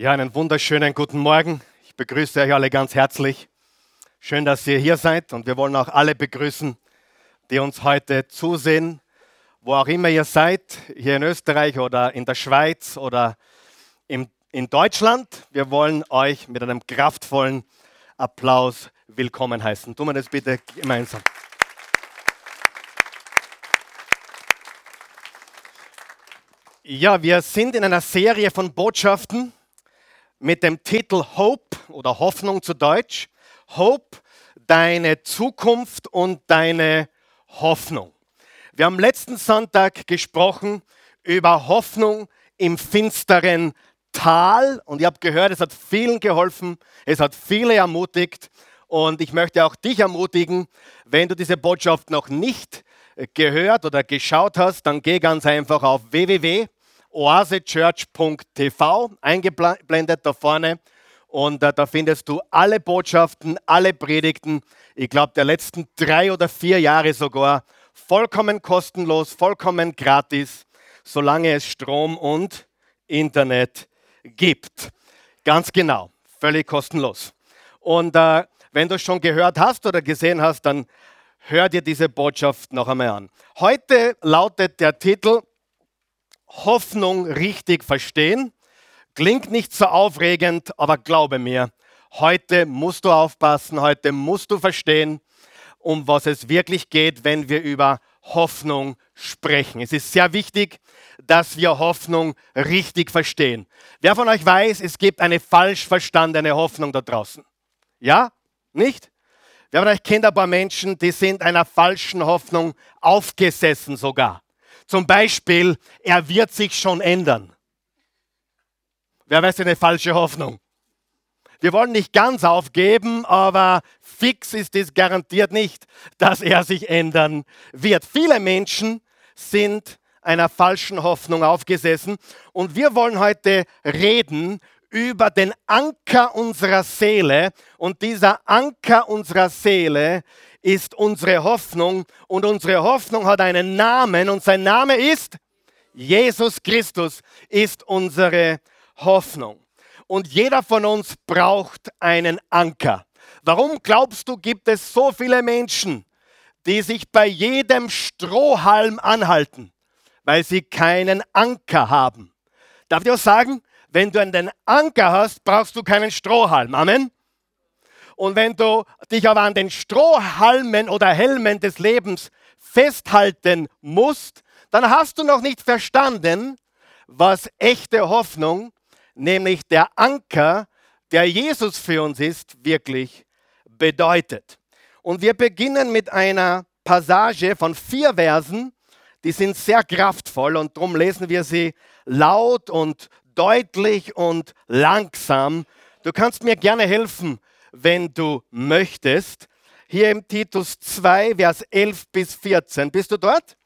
Ja, einen wunderschönen guten Morgen. Ich begrüße euch alle ganz herzlich. Schön, dass ihr hier seid und wir wollen auch alle begrüßen, die uns heute zusehen, wo auch immer ihr seid, hier in Österreich oder in der Schweiz oder im, in Deutschland. Wir wollen euch mit einem kraftvollen Applaus willkommen heißen. Tun wir das bitte gemeinsam. Ja, wir sind in einer Serie von Botschaften mit dem Titel Hope oder Hoffnung zu Deutsch. Hope, deine Zukunft und deine Hoffnung. Wir haben letzten Sonntag gesprochen über Hoffnung im finsteren Tal und ihr habt gehört, es hat vielen geholfen, es hat viele ermutigt und ich möchte auch dich ermutigen, wenn du diese Botschaft noch nicht gehört oder geschaut hast, dann geh ganz einfach auf www oasechurch.tv, eingeblendet da vorne. Und äh, da findest du alle Botschaften, alle Predigten, ich glaube der letzten drei oder vier Jahre sogar, vollkommen kostenlos, vollkommen gratis, solange es Strom und Internet gibt. Ganz genau, völlig kostenlos. Und äh, wenn du es schon gehört hast oder gesehen hast, dann hör dir diese Botschaft noch einmal an. Heute lautet der Titel Hoffnung richtig verstehen. Klingt nicht so aufregend, aber glaube mir, heute musst du aufpassen, heute musst du verstehen, um was es wirklich geht, wenn wir über Hoffnung sprechen. Es ist sehr wichtig, dass wir Hoffnung richtig verstehen. Wer von euch weiß, es gibt eine falsch verstandene Hoffnung da draußen? Ja? Nicht? Wer von euch kennt ein paar Menschen, die sind einer falschen Hoffnung aufgesessen sogar. Zum Beispiel, er wird sich schon ändern. Wer weiß, eine falsche Hoffnung. Wir wollen nicht ganz aufgeben, aber fix ist es garantiert nicht, dass er sich ändern wird. Viele Menschen sind einer falschen Hoffnung aufgesessen und wir wollen heute reden über den Anker unserer Seele und dieser Anker unserer Seele ist unsere Hoffnung und unsere Hoffnung hat einen Namen und sein Name ist Jesus Christus ist unsere Hoffnung. Und jeder von uns braucht einen Anker. Warum glaubst du, gibt es so viele Menschen, die sich bei jedem Strohhalm anhalten? Weil sie keinen Anker haben. Darf ich auch sagen, wenn du einen Anker hast, brauchst du keinen Strohhalm. Amen. Und wenn du dich aber an den Strohhalmen oder Helmen des Lebens festhalten musst, dann hast du noch nicht verstanden, was echte Hoffnung, nämlich der Anker, der Jesus für uns ist, wirklich bedeutet. Und wir beginnen mit einer Passage von vier Versen, die sind sehr kraftvoll und darum lesen wir sie laut und deutlich und langsam. Du kannst mir gerne helfen, wenn du möchtest. Hier im Titus 2, Vers 11 bis 14. Bist du dort?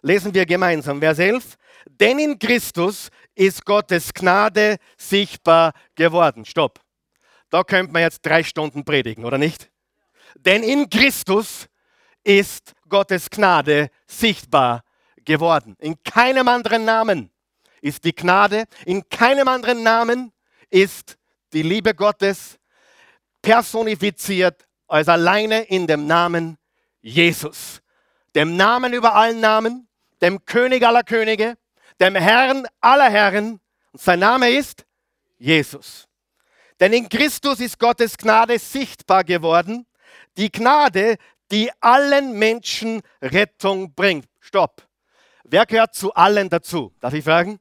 Lesen wir gemeinsam. Vers 11. Denn in Christus ist Gottes Gnade sichtbar geworden. Stopp. Da könnte man jetzt drei Stunden predigen, oder nicht? Denn in Christus ist Gottes Gnade sichtbar geworden. In keinem anderen Namen ist die Gnade, in keinem anderen Namen ist die Liebe Gottes personifiziert als alleine in dem Namen Jesus. Dem Namen über allen Namen, dem König aller Könige, dem Herrn aller Herren. Und sein Name ist Jesus. Denn in Christus ist Gottes Gnade sichtbar geworden. Die Gnade, die allen Menschen Rettung bringt. Stopp. Wer gehört zu allen dazu? Darf ich fragen?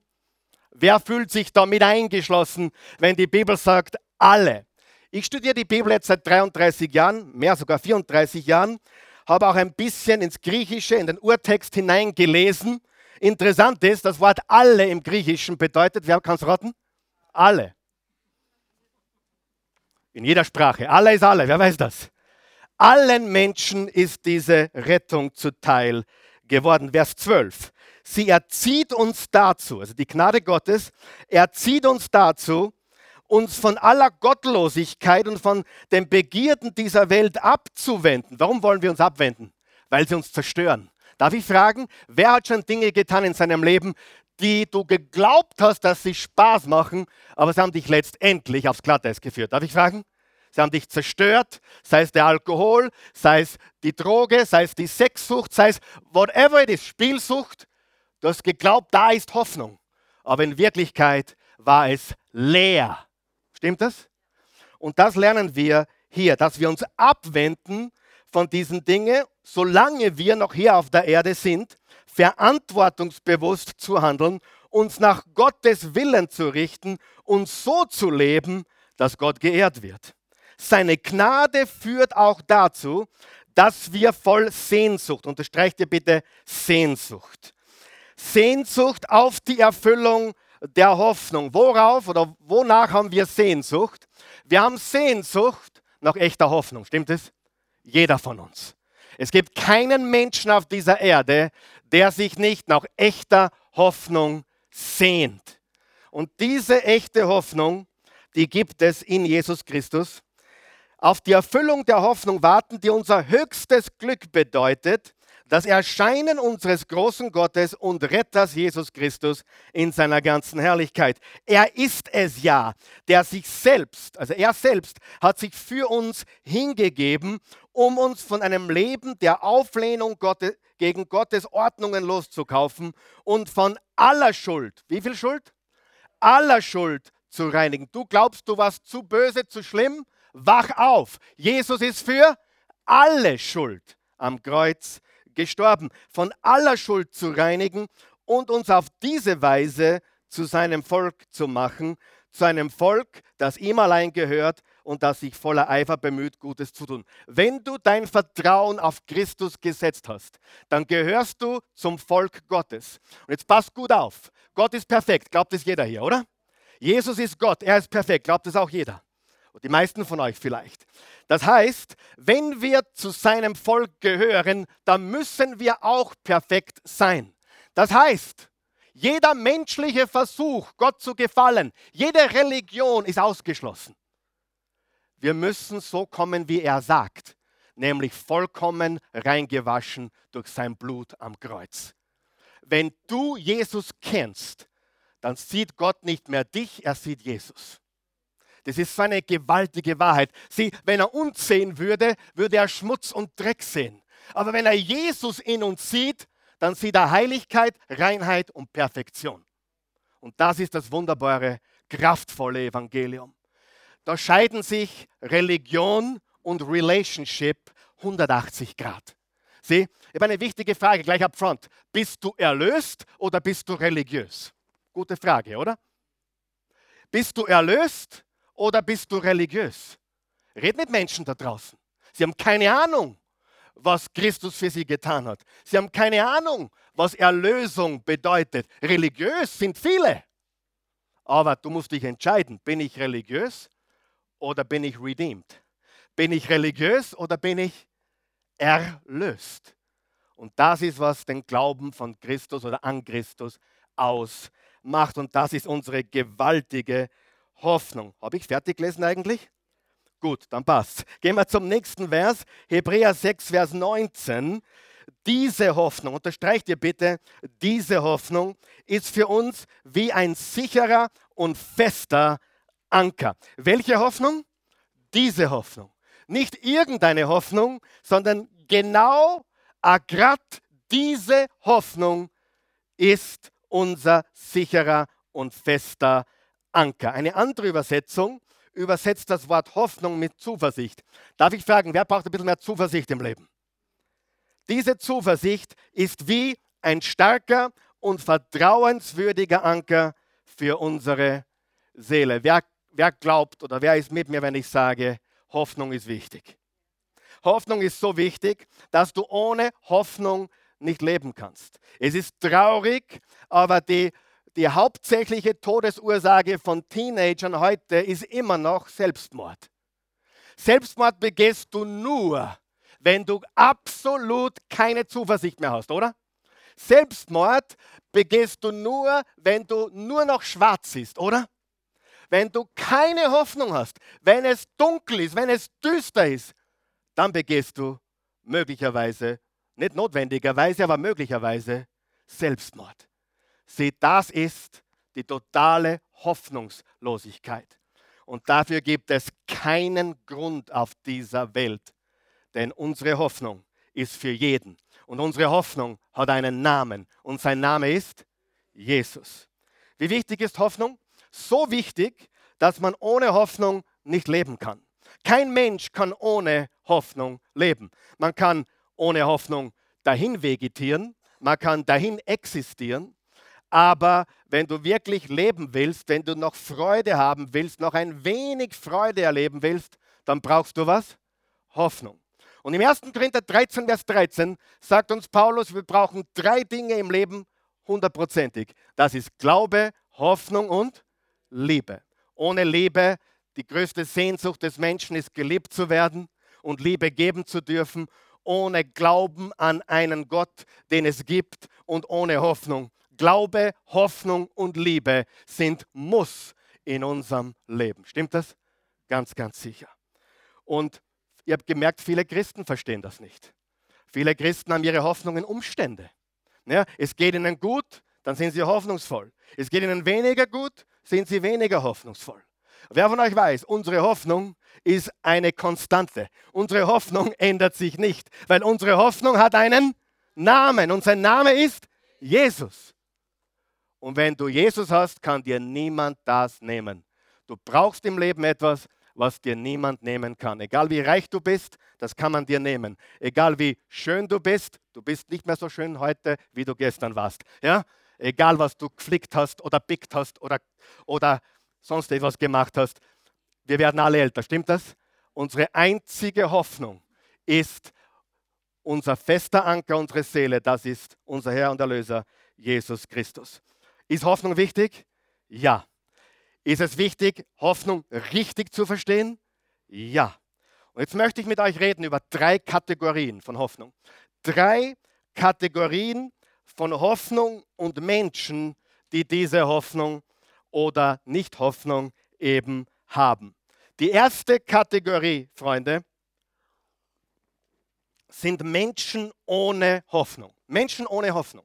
Wer fühlt sich damit eingeschlossen, wenn die Bibel sagt, alle? Ich studiere die Bibel jetzt seit 33 Jahren, mehr sogar 34 Jahren, habe auch ein bisschen ins Griechische, in den Urtext hineingelesen. Interessant ist, das Wort alle im Griechischen bedeutet, wer kann es raten? Alle. In jeder Sprache. Alle ist alle, wer weiß das? Allen Menschen ist diese Rettung zuteil geworden. Vers 12. Sie erzieht uns dazu, also die Gnade Gottes, erzieht uns dazu, uns von aller Gottlosigkeit und von den Begierden dieser Welt abzuwenden. Warum wollen wir uns abwenden? Weil sie uns zerstören. Darf ich fragen, wer hat schon Dinge getan in seinem Leben, die du geglaubt hast, dass sie Spaß machen, aber sie haben dich letztendlich aufs Glatteis geführt. Darf ich fragen? Sie haben dich zerstört, sei es der Alkohol, sei es die Droge, sei es die Sexsucht, sei es whatever it is, Spielsucht. Du hast geglaubt, da ist Hoffnung. Aber in Wirklichkeit war es leer. Stimmt das? Und das lernen wir hier, dass wir uns abwenden von diesen Dingen, solange wir noch hier auf der Erde sind, verantwortungsbewusst zu handeln, uns nach Gottes Willen zu richten und so zu leben, dass Gott geehrt wird. Seine Gnade führt auch dazu, dass wir voll Sehnsucht, unterstreicht ihr bitte Sehnsucht, Sehnsucht auf die Erfüllung der Hoffnung. Worauf oder wonach haben wir Sehnsucht? Wir haben Sehnsucht nach echter Hoffnung, stimmt es? Jeder von uns. Es gibt keinen Menschen auf dieser Erde, der sich nicht nach echter Hoffnung sehnt. Und diese echte Hoffnung, die gibt es in Jesus Christus. Auf die Erfüllung der Hoffnung warten, die unser höchstes Glück bedeutet, das Erscheinen unseres großen Gottes und Retters Jesus Christus in seiner ganzen Herrlichkeit. Er ist es ja, der sich selbst, also er selbst hat sich für uns hingegeben, um uns von einem Leben der Auflehnung Gottes, gegen Gottes Ordnungen loszukaufen und von aller Schuld, wie viel Schuld? Aller Schuld zu reinigen. Du glaubst, du warst zu böse, zu schlimm? Wach auf. Jesus ist für alle Schuld am Kreuz gestorben, von aller Schuld zu reinigen und uns auf diese Weise zu seinem Volk zu machen, zu einem Volk, das ihm allein gehört und das sich voller Eifer bemüht, Gutes zu tun. Wenn du dein Vertrauen auf Christus gesetzt hast, dann gehörst du zum Volk Gottes. Und jetzt passt gut auf. Gott ist perfekt, glaubt es jeder hier, oder? Jesus ist Gott, er ist perfekt, glaubt es auch jeder. Und die meisten von euch vielleicht. Das heißt, wenn wir zu seinem Volk gehören, dann müssen wir auch perfekt sein. Das heißt, jeder menschliche Versuch, Gott zu gefallen, jede Religion ist ausgeschlossen. Wir müssen so kommen, wie er sagt, nämlich vollkommen reingewaschen durch sein Blut am Kreuz. Wenn du Jesus kennst, dann sieht Gott nicht mehr dich, er sieht Jesus. Das ist so eine gewaltige Wahrheit. Sieh, wenn er uns sehen würde, würde er Schmutz und Dreck sehen. Aber wenn er Jesus in uns sieht, dann sieht er Heiligkeit, Reinheit und Perfektion. Und das ist das wunderbare, kraftvolle Evangelium. Da scheiden sich Religion und Relationship 180 Grad. Sieh, ich habe eine wichtige Frage gleich up front. Bist du erlöst oder bist du religiös? Gute Frage, oder? Bist du erlöst oder bist du religiös? Red mit Menschen da draußen. Sie haben keine Ahnung, was Christus für sie getan hat. Sie haben keine Ahnung, was Erlösung bedeutet. Religiös sind viele. Aber du musst dich entscheiden, bin ich religiös oder bin ich redeemed? Bin ich religiös oder bin ich erlöst? Und das ist, was den Glauben von Christus oder an Christus ausmacht. Und das ist unsere gewaltige Hoffnung. Habe ich fertig gelesen eigentlich? Gut, dann passt. Gehen wir zum nächsten Vers, Hebräer 6, Vers 19. Diese Hoffnung, unterstreicht ihr bitte, diese Hoffnung ist für uns wie ein sicherer und fester Anker. Welche Hoffnung? Diese Hoffnung. Nicht irgendeine Hoffnung, sondern genau gerade diese Hoffnung ist unser sicherer und fester Anker. Anker. Eine andere Übersetzung übersetzt das Wort Hoffnung mit Zuversicht. Darf ich fragen, wer braucht ein bisschen mehr Zuversicht im Leben? Diese Zuversicht ist wie ein starker und vertrauenswürdiger Anker für unsere Seele. Wer, wer glaubt oder wer ist mit mir, wenn ich sage, Hoffnung ist wichtig? Hoffnung ist so wichtig, dass du ohne Hoffnung nicht leben kannst. Es ist traurig, aber die die hauptsächliche Todesursache von Teenagern heute ist immer noch Selbstmord. Selbstmord begehst du nur, wenn du absolut keine Zuversicht mehr hast, oder? Selbstmord begehst du nur, wenn du nur noch schwarz siehst, oder? Wenn du keine Hoffnung hast, wenn es dunkel ist, wenn es düster ist, dann begehst du möglicherweise, nicht notwendigerweise, aber möglicherweise Selbstmord. Sieh, das ist die totale Hoffnungslosigkeit. Und dafür gibt es keinen Grund auf dieser Welt, denn unsere Hoffnung ist für jeden. Und unsere Hoffnung hat einen Namen und sein Name ist Jesus. Wie wichtig ist Hoffnung? So wichtig, dass man ohne Hoffnung nicht leben kann. Kein Mensch kann ohne Hoffnung leben. Man kann ohne Hoffnung dahin vegetieren, man kann dahin existieren, aber wenn du wirklich leben willst, wenn du noch Freude haben willst, noch ein wenig Freude erleben willst, dann brauchst du was? Hoffnung. Und im 1. Korinther 13, Vers 13 sagt uns Paulus, wir brauchen drei Dinge im Leben hundertprozentig. Das ist Glaube, Hoffnung und Liebe. Ohne Liebe, die größte Sehnsucht des Menschen ist, geliebt zu werden und Liebe geben zu dürfen. Ohne Glauben an einen Gott, den es gibt und ohne Hoffnung Glaube, Hoffnung und Liebe sind Muss in unserem Leben. Stimmt das? Ganz, ganz sicher. Und ihr habt gemerkt, viele Christen verstehen das nicht. Viele Christen haben ihre Hoffnung in Umstände. Ja, es geht ihnen gut, dann sind sie hoffnungsvoll. Es geht ihnen weniger gut, sind sie weniger hoffnungsvoll. Wer von euch weiß, unsere Hoffnung ist eine Konstante. Unsere Hoffnung ändert sich nicht, weil unsere Hoffnung hat einen Namen und sein Name ist Jesus. Und wenn du Jesus hast, kann dir niemand das nehmen. Du brauchst im Leben etwas, was dir niemand nehmen kann. Egal wie reich du bist, das kann man dir nehmen. Egal wie schön du bist, du bist nicht mehr so schön heute, wie du gestern warst. Ja? Egal was du geflickt hast oder pickt hast oder, oder sonst etwas gemacht hast. Wir werden alle älter, stimmt das? Unsere einzige Hoffnung ist unser fester Anker, unsere Seele, das ist unser Herr und Erlöser, Jesus Christus. Ist Hoffnung wichtig? Ja. Ist es wichtig, Hoffnung richtig zu verstehen? Ja. Und jetzt möchte ich mit euch reden über drei Kategorien von Hoffnung. Drei Kategorien von Hoffnung und Menschen, die diese Hoffnung oder Nicht-Hoffnung eben haben. Die erste Kategorie, Freunde, sind Menschen ohne Hoffnung. Menschen ohne Hoffnung.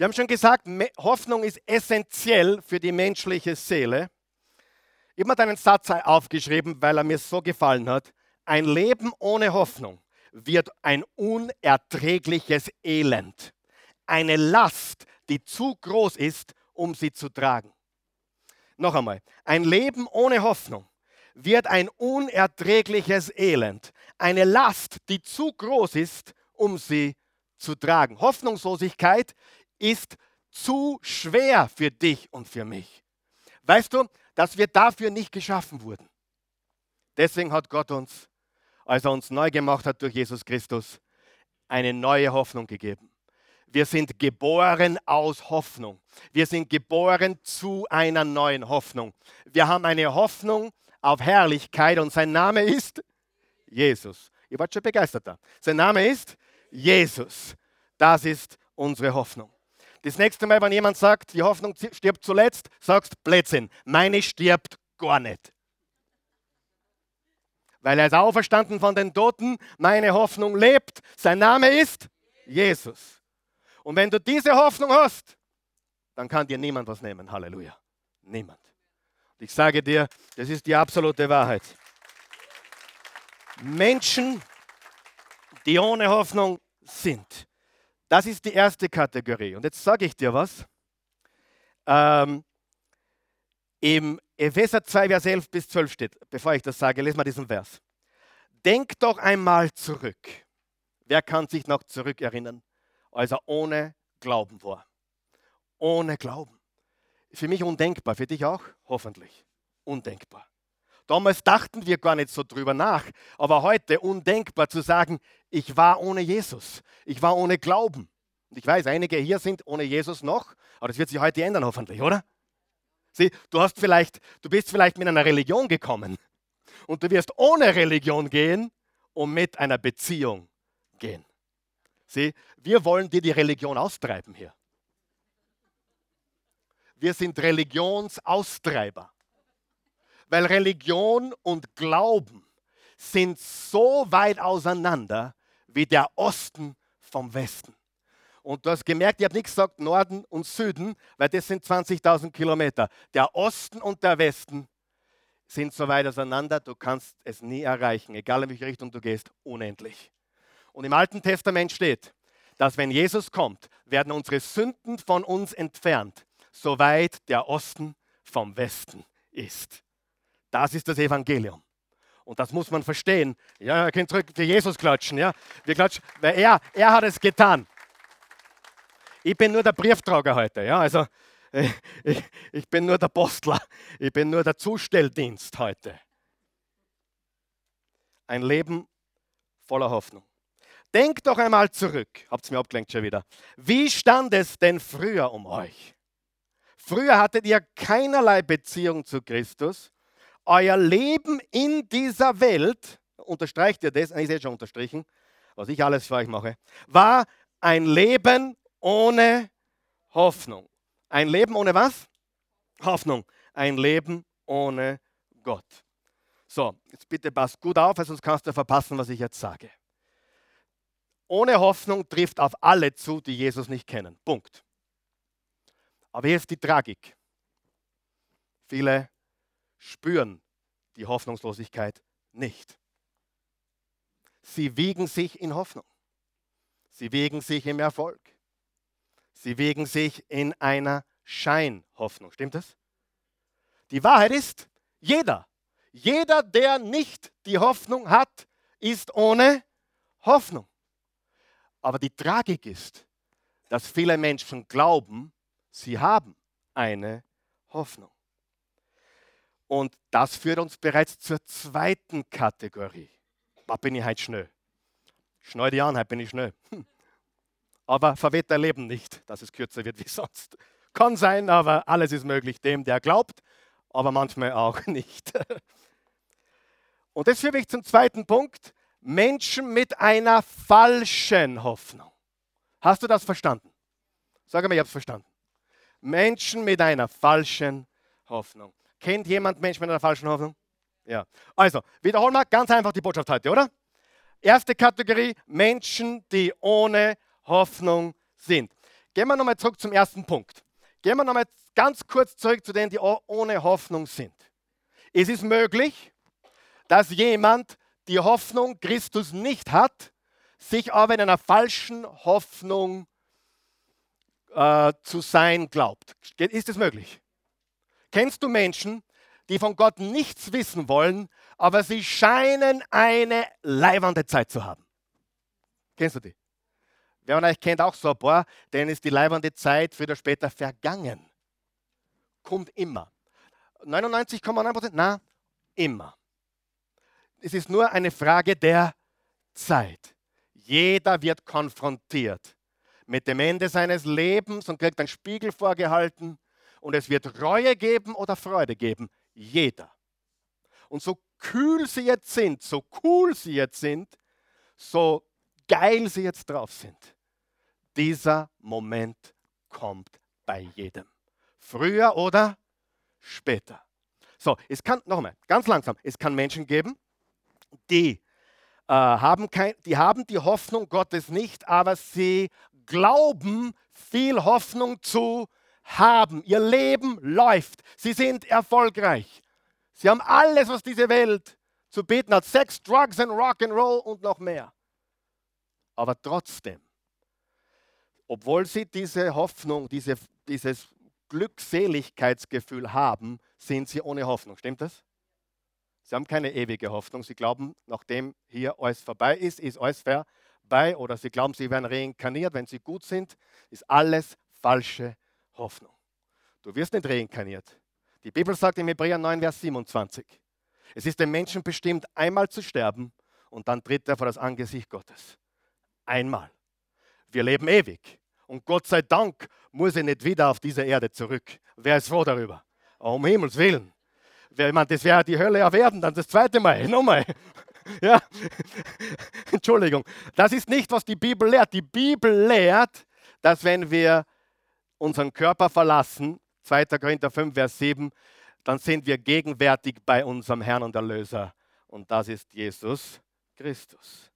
Wir haben schon gesagt, Hoffnung ist essentiell für die menschliche Seele. Ich habe einen Satz aufgeschrieben, weil er mir so gefallen hat. Ein Leben ohne Hoffnung wird ein unerträgliches Elend. Eine Last, die zu groß ist, um sie zu tragen. Noch einmal, ein Leben ohne Hoffnung wird ein unerträgliches Elend. Eine Last, die zu groß ist, um sie zu tragen. Hoffnungslosigkeit ist zu schwer für dich und für mich. Weißt du, dass wir dafür nicht geschaffen wurden. Deswegen hat Gott uns, als er uns neu gemacht hat durch Jesus Christus, eine neue Hoffnung gegeben. Wir sind geboren aus Hoffnung. Wir sind geboren zu einer neuen Hoffnung. Wir haben eine Hoffnung auf Herrlichkeit und sein Name ist Jesus. Ihr wart schon begeisterter. Sein Name ist Jesus. Das ist unsere Hoffnung. Das nächste Mal, wenn jemand sagt, die Hoffnung stirbt zuletzt, sagst Blödsinn. Meine stirbt gar nicht. Weil er ist auferstanden von den Toten, meine Hoffnung lebt. Sein Name ist Jesus. Und wenn du diese Hoffnung hast, dann kann dir niemand was nehmen. Halleluja. Niemand. Ich sage dir, das ist die absolute Wahrheit. Menschen, die ohne Hoffnung sind, das ist die erste Kategorie. Und jetzt sage ich dir was. Ähm, Im Epheser 2, Vers 11 bis 12 steht, bevor ich das sage, lese mal diesen Vers. Denk doch einmal zurück. Wer kann sich noch zurückerinnern, als er ohne Glauben war? Ohne Glauben. Für mich undenkbar, für dich auch? Hoffentlich. Undenkbar. Damals dachten wir gar nicht so drüber nach, aber heute undenkbar zu sagen, ich war ohne Jesus, ich war ohne Glauben. Und ich weiß, einige hier sind ohne Jesus noch, aber das wird sich heute ändern hoffentlich, oder? Sieh, du hast vielleicht, du bist vielleicht mit einer Religion gekommen und du wirst ohne Religion gehen und mit einer Beziehung gehen. Sieh, wir wollen dir die Religion austreiben hier. Wir sind Religionsaustreiber weil Religion und Glauben sind so weit auseinander wie der Osten vom Westen. Und du hast gemerkt, ich habe nicht gesagt Norden und Süden, weil das sind 20.000 Kilometer. Der Osten und der Westen sind so weit auseinander, du kannst es nie erreichen, egal in welche Richtung du gehst, unendlich. Und im Alten Testament steht, dass wenn Jesus kommt, werden unsere Sünden von uns entfernt, soweit der Osten vom Westen ist. Das ist das Evangelium. Und das muss man verstehen. Ja, ihr könnt zurück für Jesus klatschen. Ja? Wir klatschen, weil er, er hat es getan. Ich bin nur der Brieftrager heute. Ja? Also, ich, ich bin nur der Postler. Ich bin nur der Zustelldienst heute. Ein Leben voller Hoffnung. Denkt doch einmal zurück. Habt ihr mir abgelenkt schon wieder. Wie stand es denn früher um euch? Früher hattet ihr keinerlei Beziehung zu Christus. Euer Leben in dieser Welt, unterstreicht ihr das, ich sehe schon unterstrichen, was ich alles für euch mache, war ein Leben ohne Hoffnung. Ein Leben ohne was? Hoffnung. Ein Leben ohne Gott. So, jetzt bitte pass gut auf, sonst kannst du verpassen, was ich jetzt sage. Ohne Hoffnung trifft auf alle zu, die Jesus nicht kennen. Punkt. Aber hier ist die Tragik. Viele spüren die Hoffnungslosigkeit nicht. Sie wiegen sich in Hoffnung. Sie wiegen sich im Erfolg. Sie wiegen sich in einer Scheinhoffnung. Stimmt das? Die Wahrheit ist, jeder, jeder, der nicht die Hoffnung hat, ist ohne Hoffnung. Aber die Tragik ist, dass viele Menschen glauben, sie haben eine Hoffnung. Und das führt uns bereits zur zweiten Kategorie. Da bin ich heute schnell. Schnell die an, heute bin ich schnell. Hm aber verweht dein Leben nicht, dass es kürzer wird wie sonst. Kann sein, aber alles ist möglich dem, der glaubt, aber manchmal auch nicht. Und das führt mich zum zweiten Punkt. Menschen mit einer falschen Hoffnung. Hast du das verstanden? Sag mir, ich habe es verstanden. Menschen mit einer falschen Hoffnung. Kennt jemand Menschen mit einer falschen Hoffnung? Ja. Also, wiederholen wir ganz einfach die Botschaft heute, oder? Erste Kategorie, Menschen, die ohne Hoffnung sind. Gehen wir nochmal zurück zum ersten Punkt. Gehen wir nochmal ganz kurz zurück zu denen, die ohne Hoffnung sind. Es ist möglich, dass jemand die Hoffnung Christus nicht hat, sich aber in einer falschen Hoffnung äh, zu sein glaubt. Ist es möglich? Kennst du Menschen, die von Gott nichts wissen wollen, aber sie scheinen eine leibende Zeit zu haben? Kennst du die? Wer von euch kennt auch so ein paar, denen ist die leibende Zeit früher oder später vergangen. Kommt immer. 99,9% Na, immer. Es ist nur eine Frage der Zeit. Jeder wird konfrontiert mit dem Ende seines Lebens und kriegt einen Spiegel vorgehalten und es wird Reue geben oder Freude geben. Jeder. Und so kühl sie jetzt sind, so cool sie jetzt sind, so geil sie jetzt drauf sind, dieser Moment kommt bei jedem. Früher oder später. So, es kann, nochmal, ganz langsam, es kann Menschen geben, die, äh, haben kein, die haben die Hoffnung Gottes nicht, aber sie glauben, viel Hoffnung zu haben. Ihr Leben läuft. Sie sind erfolgreich. Sie haben alles, was diese Welt zu bieten hat. Sex, Drugs and Rock and Roll und noch mehr. Aber trotzdem obwohl sie diese Hoffnung, diese, dieses Glückseligkeitsgefühl haben, sind sie ohne Hoffnung. Stimmt das? Sie haben keine ewige Hoffnung. Sie glauben, nachdem hier alles vorbei ist, ist alles vorbei. Oder sie glauben, sie werden reinkarniert, wenn sie gut sind. Ist alles falsche Hoffnung. Du wirst nicht reinkarniert. Die Bibel sagt im Hebräer 9, Vers 27. Es ist dem Menschen bestimmt, einmal zu sterben und dann tritt er vor das Angesicht Gottes. Einmal. Wir leben ewig. Und Gott sei Dank muss er nicht wieder auf diese Erde zurück. Wer ist froh darüber? Um Himmels Willen. Ich meine, das wäre die Hölle ja werden, dann das zweite Mal. Nochmal. Ja. Entschuldigung. Das ist nicht, was die Bibel lehrt. Die Bibel lehrt, dass wenn wir unseren Körper verlassen, 2. Korinther 5, Vers 7, dann sind wir gegenwärtig bei unserem Herrn und Erlöser. Und das ist Jesus Christus.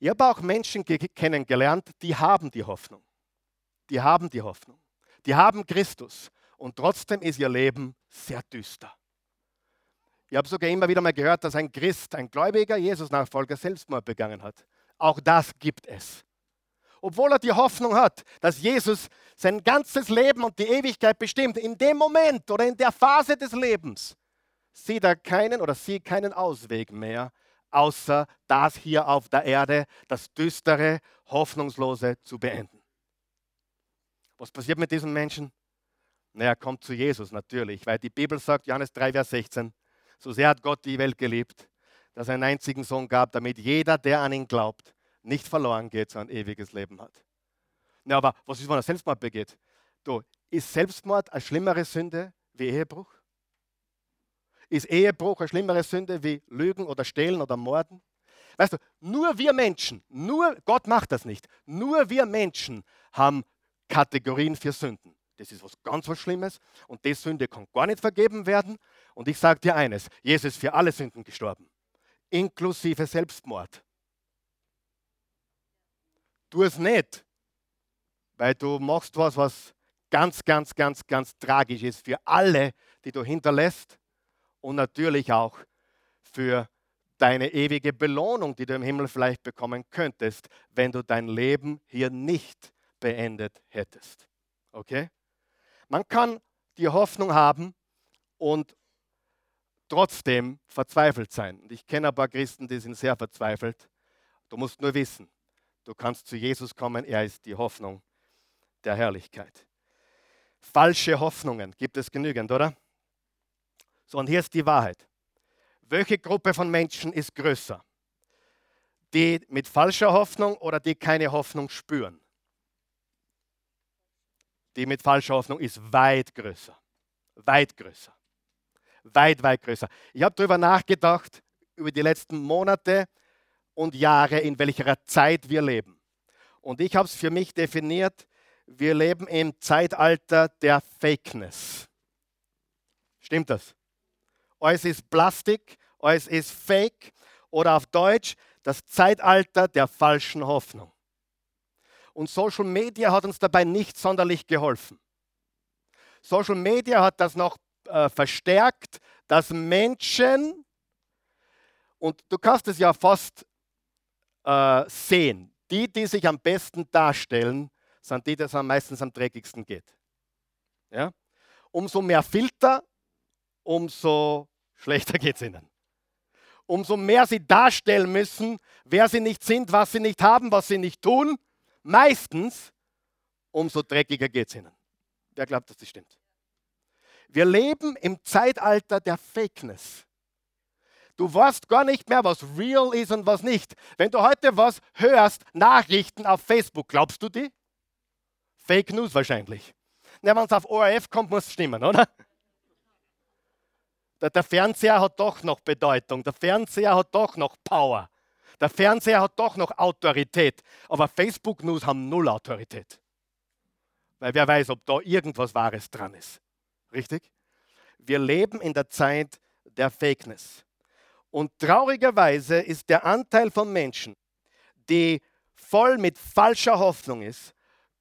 Ich habe auch Menschen kennengelernt, die haben die Hoffnung. Die haben die Hoffnung. Die haben Christus. Und trotzdem ist ihr Leben sehr düster. Ich habe sogar immer wieder mal gehört, dass ein Christ, ein gläubiger Jesus-Nachfolger Selbstmord begangen hat. Auch das gibt es. Obwohl er die Hoffnung hat, dass Jesus sein ganzes Leben und die Ewigkeit bestimmt, in dem Moment oder in der Phase des Lebens sieht er keinen oder sie keinen Ausweg mehr, außer das hier auf der Erde, das düstere, hoffnungslose zu beenden. Was passiert mit diesen Menschen? Na, er kommt zu Jesus natürlich, weil die Bibel sagt, Johannes 3, Vers 16, so sehr hat Gott die Welt geliebt, dass er einen einzigen Sohn gab, damit jeder, der an ihn glaubt, nicht verloren geht, sondern ein ewiges Leben hat. Na, aber was ist, wenn er Selbstmord begeht? Du, ist Selbstmord eine schlimmere Sünde wie Ehebruch? Ist Ehebruch eine schlimmere Sünde wie Lügen oder Stehlen oder Morden? Weißt du, nur wir Menschen, nur Gott macht das nicht, nur wir Menschen haben Kategorien für Sünden. Das ist was ganz was Schlimmes und die Sünde kann gar nicht vergeben werden. Und ich sage dir eines, Jesus ist für alle Sünden gestorben, inklusive Selbstmord. Tu es nicht, weil du machst was, was ganz, ganz, ganz, ganz tragisch ist für alle, die du hinterlässt und natürlich auch für deine ewige Belohnung, die du im Himmel vielleicht bekommen könntest, wenn du dein Leben hier nicht beendet hättest. Okay? Man kann die Hoffnung haben und trotzdem verzweifelt sein. Und ich kenne ein paar Christen, die sind sehr verzweifelt. Du musst nur wissen, du kannst zu Jesus kommen, er ist die Hoffnung der Herrlichkeit. Falsche Hoffnungen gibt es genügend, oder? So, und hier ist die Wahrheit. Welche Gruppe von Menschen ist größer? Die mit falscher Hoffnung oder die keine Hoffnung spüren? Die mit falscher Hoffnung ist weit größer. Weit größer. Weit, weit größer. Ich habe darüber nachgedacht, über die letzten Monate und Jahre, in welcher Zeit wir leben. Und ich habe es für mich definiert, wir leben im Zeitalter der Fakeness. Stimmt das? alles ist Plastik, alles ist Fake oder auf Deutsch das Zeitalter der falschen Hoffnung. Und Social Media hat uns dabei nicht sonderlich geholfen. Social Media hat das noch äh, verstärkt, dass Menschen, und du kannst es ja fast äh, sehen, die, die sich am besten darstellen, sind die, die es am meistens am dreckigsten geht. Ja? Umso mehr Filter, umso schlechter geht es ihnen. Umso mehr sie darstellen müssen, wer sie nicht sind, was sie nicht haben, was sie nicht tun, meistens, umso dreckiger geht es ihnen. Wer glaubt, dass das stimmt? Wir leben im Zeitalter der Fakeness. Du weißt gar nicht mehr, was real ist und was nicht. Wenn du heute was hörst, Nachrichten auf Facebook, glaubst du die? Fake News wahrscheinlich. wenn es auf ORF kommt, muss es stimmen, oder? Der, Fernseher hat doch noch Bedeutung. Der Fernseher hat doch noch Power. Der Fernseher hat doch noch Autorität. Aber Facebook News haben null Autorität. Weil wer weiß, ob da irgendwas Wahres dran ist. Richtig? Wir leben in der Zeit der Fakeness. Und traurigerweise ist der Anteil von Menschen, die voll mit falscher Hoffnung ist,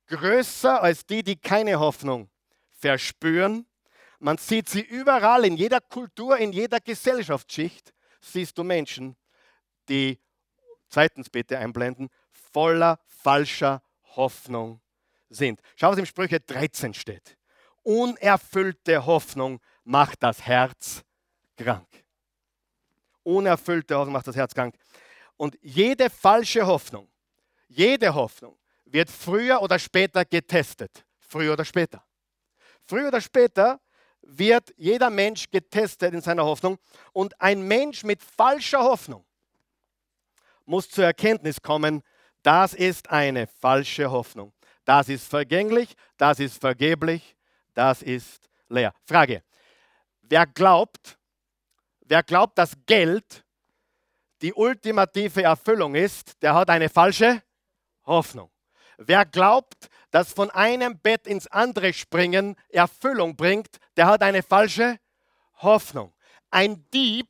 größer als die, die keine Hoffnung verspüren man sieht sie überall, in jeder Kultur, in jeder Gesellschaftsschicht, siehst du Menschen, die, zweitens bitte einblenden, voller falscher Hoffnung sind. Schau, was im Sprüche 13 steht. Unerfüllte Hoffnung macht das Herz krank. Unerfüllte Hoffnung macht das Herz krank. Und jede falsche Hoffnung, jede Hoffnung wird früher oder später getestet. Früher oder später. Früher oder später wird jeder Mensch getestet in seiner Hoffnung. Und ein Mensch mit falscher Hoffnung muss zur Erkenntnis kommen, das ist eine falsche Hoffnung. Das ist vergänglich, das ist vergeblich, das ist leer. Frage, wer glaubt, wer glaubt, dass Geld die ultimative Erfüllung ist, der hat eine falsche Hoffnung. Wer glaubt, dass von einem Bett ins andere springen Erfüllung bringt, der hat eine falsche Hoffnung. Ein Dieb,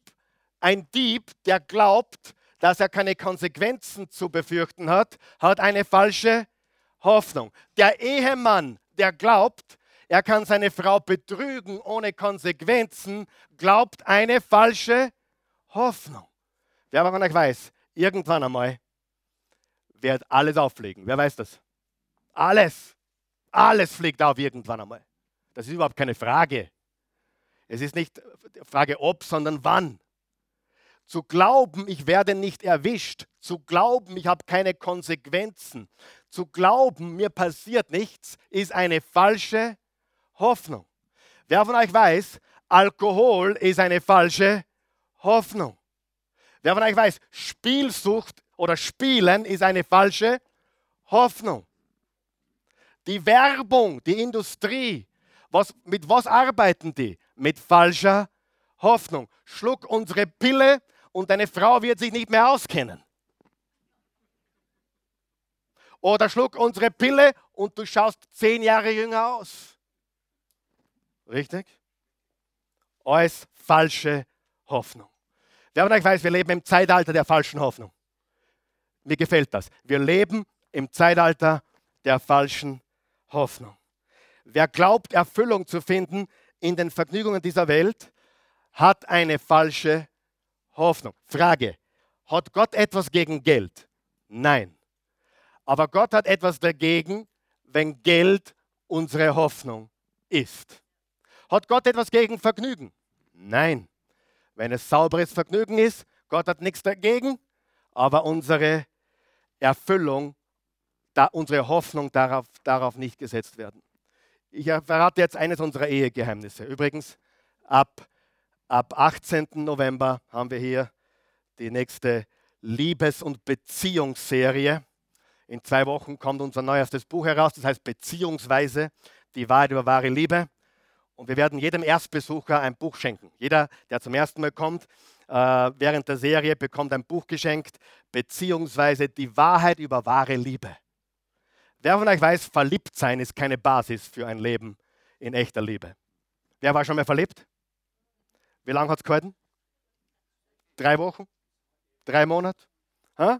ein Dieb, der glaubt, dass er keine Konsequenzen zu befürchten hat, hat eine falsche Hoffnung. Der Ehemann, der glaubt, er kann seine Frau betrügen ohne Konsequenzen, glaubt eine falsche Hoffnung. Wer von euch weiß, irgendwann einmal wird alles auffliegen. Wer weiß das? Alles. Alles fliegt auf irgendwann einmal. Das ist überhaupt keine Frage. Es ist nicht Frage ob, sondern wann. Zu glauben, ich werde nicht erwischt, zu glauben, ich habe keine Konsequenzen, zu glauben, mir passiert nichts, ist eine falsche Hoffnung. Wer von euch weiß, Alkohol ist eine falsche Hoffnung. Wer von euch weiß, Spielsucht oder Spielen ist eine falsche Hoffnung. Die Werbung, die Industrie, was, mit was arbeiten die? Mit falscher Hoffnung. Schluck unsere Pille und deine Frau wird sich nicht mehr auskennen. Oder schluck unsere Pille und du schaust zehn Jahre jünger aus. Richtig? Alles falsche Hoffnung. Wer von euch weiß, wir leben im Zeitalter der falschen Hoffnung. Mir gefällt das. Wir leben im Zeitalter der falschen Hoffnung. Wer glaubt, Erfüllung zu finden in den Vergnügungen dieser Welt, hat eine falsche Hoffnung. Frage, hat Gott etwas gegen Geld? Nein. Aber Gott hat etwas dagegen, wenn Geld unsere Hoffnung ist. Hat Gott etwas gegen Vergnügen? Nein. Wenn es sauberes Vergnügen ist, Gott hat nichts dagegen, aber unsere Erfüllung, da unsere Hoffnung darauf, darauf nicht gesetzt werden. Ich verrate jetzt eines unserer Ehegeheimnisse. Übrigens, ab, ab 18. November haben wir hier die nächste Liebes- und Beziehungsserie. In zwei Wochen kommt unser neuestes Buch heraus, das heißt Beziehungsweise, die Wahrheit über wahre Liebe. Und wir werden jedem Erstbesucher ein Buch schenken. Jeder, der zum ersten Mal kommt, äh, während der Serie bekommt ein Buch geschenkt, beziehungsweise die Wahrheit über wahre Liebe. Wer von euch weiß, verliebt sein ist keine Basis für ein Leben in echter Liebe. Wer war schon mal verliebt? Wie lange hat es gehalten? Drei Wochen? Drei Monate? Ha?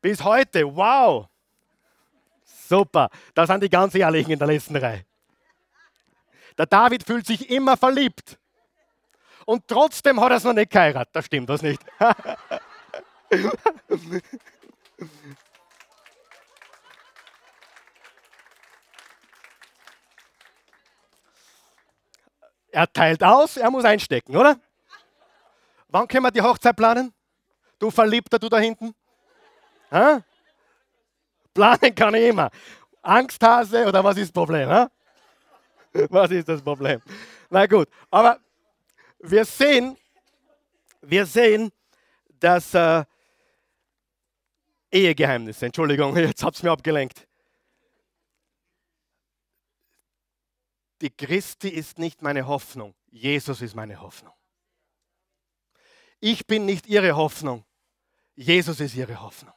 Bis heute, wow! Super, da sind die ganz Ehrlichen in der letzten Reihe. Der David fühlt sich immer verliebt. Und trotzdem hat er es noch nicht geheiratet. Da stimmt das nicht. Er teilt aus, er muss einstecken, oder? Wann können wir die Hochzeit planen? Du Verliebter, du da hinten? Ha? Planen kann ich immer. Angsthase oder was ist das Problem? Ha? Was ist das Problem? Na gut, aber wir sehen, wir sehen, dass äh, Ehegeheimnisse, Entschuldigung, jetzt habt ihr mir abgelenkt. die Christi ist nicht meine Hoffnung, Jesus ist meine Hoffnung. Ich bin nicht ihre Hoffnung, Jesus ist ihre Hoffnung.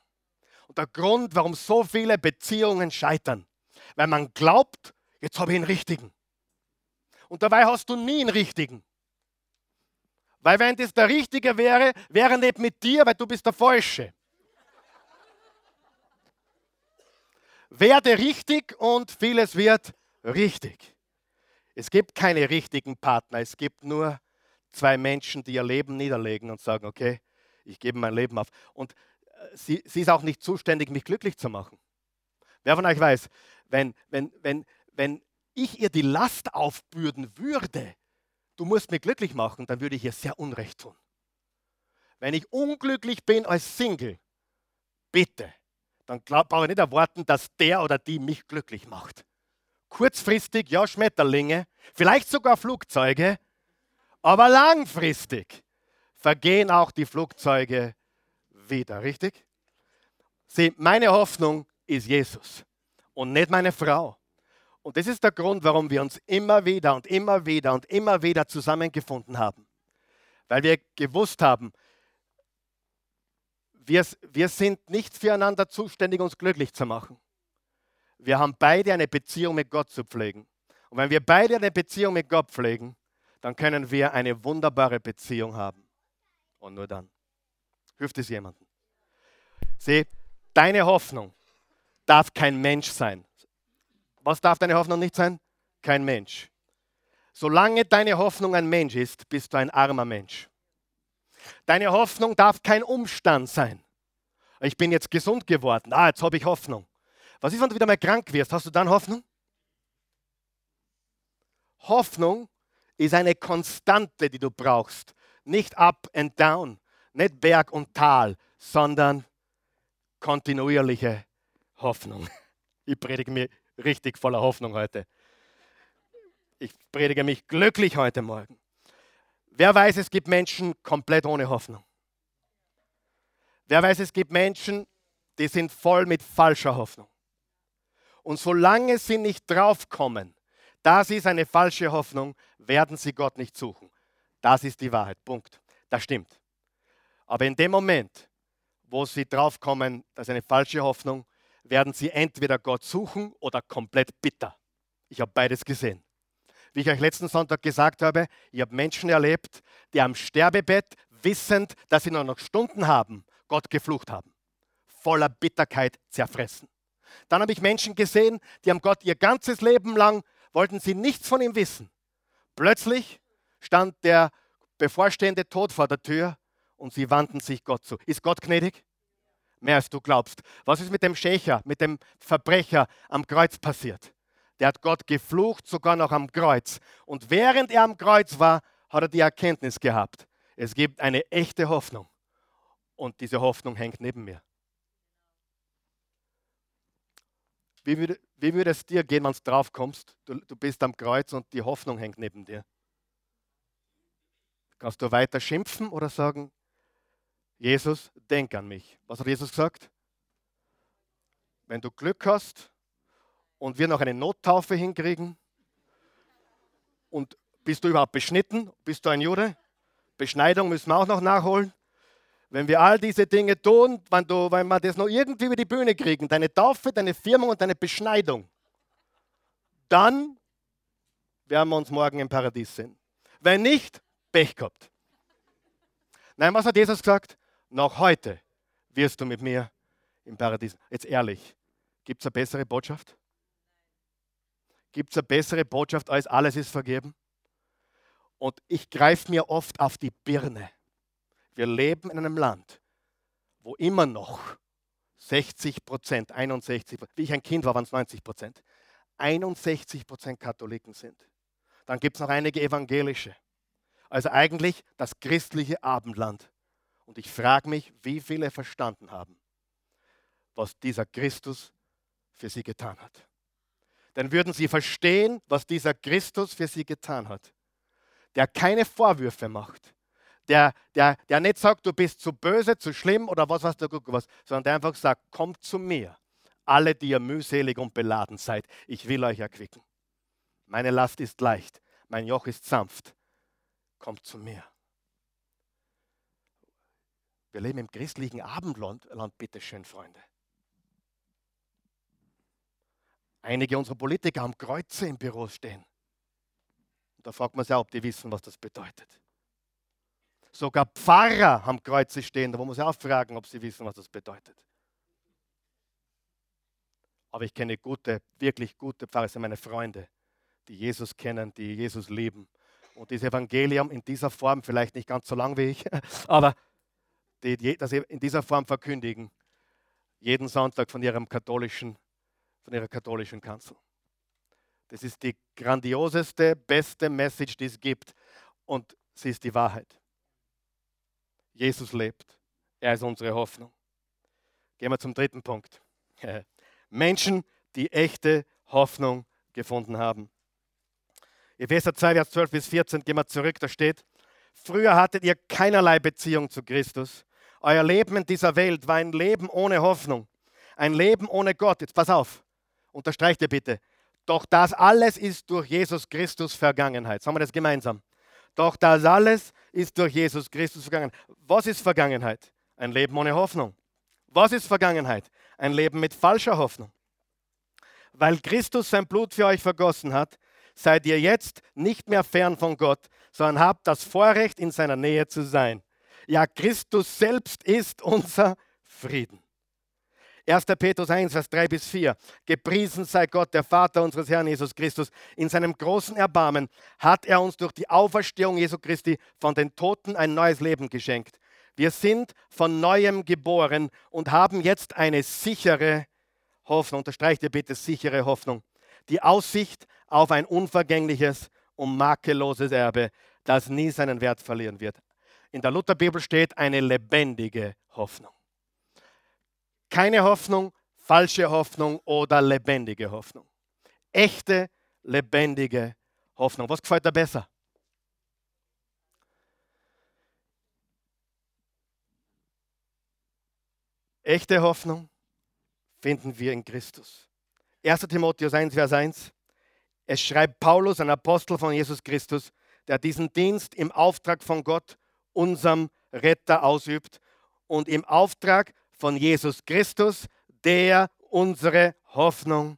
Und der Grund, warum so viele Beziehungen scheitern, weil man glaubt, jetzt habe ich einen richtigen. Und dabei hast du nie einen richtigen. Weil wenn das der Richtige wäre, wäre er nicht mit dir, weil du bist der Falsche. Werde richtig und vieles wird richtig. Es gibt keine richtigen Partner, es gibt nur zwei Menschen, die ihr Leben niederlegen und sagen, okay, ich gebe mein Leben auf. Und äh, sie, sie ist auch nicht zuständig, mich glücklich zu machen. Wer von euch weiß, wenn, wenn, wenn, wenn ich ihr die Last aufbürden würde, du musst mich glücklich machen, dann würde ich ihr sehr Unrecht tun. Wenn ich unglücklich bin als Single, bitte, dann brauche ich nicht erwarten, dass der oder die mich glücklich macht. Kurzfristig ja Schmetterlinge, vielleicht sogar Flugzeuge, aber langfristig vergehen auch die Flugzeuge wieder, richtig? Sieh, meine Hoffnung ist Jesus und nicht meine Frau. Und das ist der Grund, warum wir uns immer wieder und immer wieder und immer wieder zusammengefunden haben. Weil wir gewusst haben, wir, wir sind nicht füreinander zuständig, uns glücklich zu machen. Wir haben beide eine Beziehung mit Gott zu pflegen. Und wenn wir beide eine Beziehung mit Gott pflegen, dann können wir eine wunderbare Beziehung haben. Und nur dann. Hilft es jemandem? Sieh, deine Hoffnung darf kein Mensch sein. Was darf deine Hoffnung nicht sein? Kein Mensch. Solange deine Hoffnung ein Mensch ist, bist du ein armer Mensch. Deine Hoffnung darf kein Umstand sein. Ich bin jetzt gesund geworden. Ah, jetzt habe ich Hoffnung. Was ist, wenn du wieder mal krank wirst? Hast du dann Hoffnung? Hoffnung ist eine Konstante, die du brauchst. Nicht up and down, nicht Berg und Tal, sondern kontinuierliche Hoffnung. Ich predige mir richtig voller Hoffnung heute. Ich predige mich glücklich heute Morgen. Wer weiß, es gibt Menschen komplett ohne Hoffnung. Wer weiß, es gibt Menschen, die sind voll mit falscher Hoffnung. Und solange sie nicht draufkommen, das ist eine falsche Hoffnung, werden sie Gott nicht suchen. Das ist die Wahrheit. Punkt. Das stimmt. Aber in dem Moment, wo sie draufkommen, das ist eine falsche Hoffnung, werden sie entweder Gott suchen oder komplett bitter. Ich habe beides gesehen. Wie ich euch letzten Sonntag gesagt habe, ich habe Menschen erlebt, die am Sterbebett, wissend, dass sie nur noch Stunden haben, Gott geflucht haben. Voller Bitterkeit zerfressen. Dann habe ich Menschen gesehen, die haben Gott ihr ganzes Leben lang, wollten sie nichts von ihm wissen. Plötzlich stand der bevorstehende Tod vor der Tür und sie wandten sich Gott zu. Ist Gott gnädig? Mehr als du glaubst. Was ist mit dem Schächer, mit dem Verbrecher am Kreuz passiert? Der hat Gott geflucht, sogar noch am Kreuz. Und während er am Kreuz war, hat er die Erkenntnis gehabt. Es gibt eine echte Hoffnung. Und diese Hoffnung hängt neben mir. Wie würde, wie würde es dir gehen, wenn du drauf kommst? Du, du bist am Kreuz und die Hoffnung hängt neben dir. Kannst du weiter schimpfen oder sagen, Jesus, denk an mich. Was hat Jesus gesagt? Wenn du Glück hast und wir noch eine Nottaufe hinkriegen und bist du überhaupt beschnitten? Bist du ein Jude? Beschneidung müssen wir auch noch nachholen. Wenn wir all diese Dinge tun, wenn, du, wenn wir das noch irgendwie über die Bühne kriegen, deine Taufe, deine Firmung und deine Beschneidung, dann werden wir uns morgen im Paradies sehen. Wenn nicht, Pech gehabt. Nein, was hat Jesus gesagt? Noch heute wirst du mit mir im Paradies. Jetzt ehrlich, gibt es eine bessere Botschaft? Gibt es eine bessere Botschaft als alles ist vergeben? Und ich greife mir oft auf die Birne. Wir leben in einem Land, wo immer noch 60 Prozent, 61 Prozent, wie ich ein Kind war, waren es 90 Prozent, 61 Prozent Katholiken sind. Dann gibt es noch einige evangelische. Also eigentlich das christliche Abendland. Und ich frage mich, wie viele verstanden haben, was dieser Christus für sie getan hat. Dann würden sie verstehen, was dieser Christus für sie getan hat. Der keine Vorwürfe macht. Der, der, der nicht sagt, du bist zu böse, zu schlimm oder was, was du was, sondern der einfach sagt, kommt zu mir, alle, die ihr mühselig und beladen seid. Ich will euch erquicken. Meine Last ist leicht, mein Joch ist sanft. Kommt zu mir. Wir leben im christlichen Abendland, Land, bitteschön, Freunde. Einige unserer Politiker haben Kreuze im Büro stehen. Und da fragt man sich auch, ob die wissen, was das bedeutet. Sogar Pfarrer haben Kreuze stehen, da muss man sich auch fragen, ob sie wissen, was das bedeutet. Aber ich kenne gute, wirklich gute Pfarrer, das sind meine Freunde, die Jesus kennen, die Jesus lieben. Und das Evangelium in dieser Form, vielleicht nicht ganz so lang wie ich, aber die das in dieser Form verkündigen, jeden Sonntag von ihrem katholischen, von ihrer katholischen Kanzel. Das ist die grandioseste, beste Message, die es gibt. Und sie ist die Wahrheit. Jesus lebt. Er ist unsere Hoffnung. Gehen wir zum dritten Punkt. Menschen, die echte Hoffnung gefunden haben. Epheser 2, Vers 12 bis 14, gehen wir zurück, da steht, früher hattet ihr keinerlei Beziehung zu Christus. Euer Leben in dieser Welt war ein Leben ohne Hoffnung, ein Leben ohne Gott. Jetzt pass auf, unterstreicht ihr bitte. Doch das alles ist durch Jesus Christus Vergangenheit. Sagen wir das gemeinsam. Doch das alles ist durch Jesus Christus Vergangenheit. Was ist Vergangenheit? Ein Leben ohne Hoffnung. Was ist Vergangenheit? Ein Leben mit falscher Hoffnung. Weil Christus sein Blut für euch vergossen hat, seid ihr jetzt nicht mehr fern von Gott, sondern habt das Vorrecht, in seiner Nähe zu sein. Ja, Christus selbst ist unser Frieden. 1. Petrus 1, Vers 3 bis 4. Gepriesen sei Gott, der Vater unseres Herrn Jesus Christus. In seinem großen Erbarmen hat er uns durch die Auferstehung Jesu Christi von den Toten ein neues Leben geschenkt. Wir sind von neuem geboren und haben jetzt eine sichere Hoffnung. Unterstreicht ihr bitte sichere Hoffnung. Die Aussicht auf ein unvergängliches und makelloses Erbe, das nie seinen Wert verlieren wird. In der Lutherbibel steht eine lebendige Hoffnung. Keine Hoffnung, falsche Hoffnung oder lebendige Hoffnung. Echte, lebendige Hoffnung. Was gefällt dir besser? Echte Hoffnung finden wir in Christus. 1. Timotheus 1, Vers 1. Es schreibt Paulus, ein Apostel von Jesus Christus, der diesen Dienst im Auftrag von Gott, unserem Retter, ausübt und im Auftrag von Jesus Christus, der unsere Hoffnung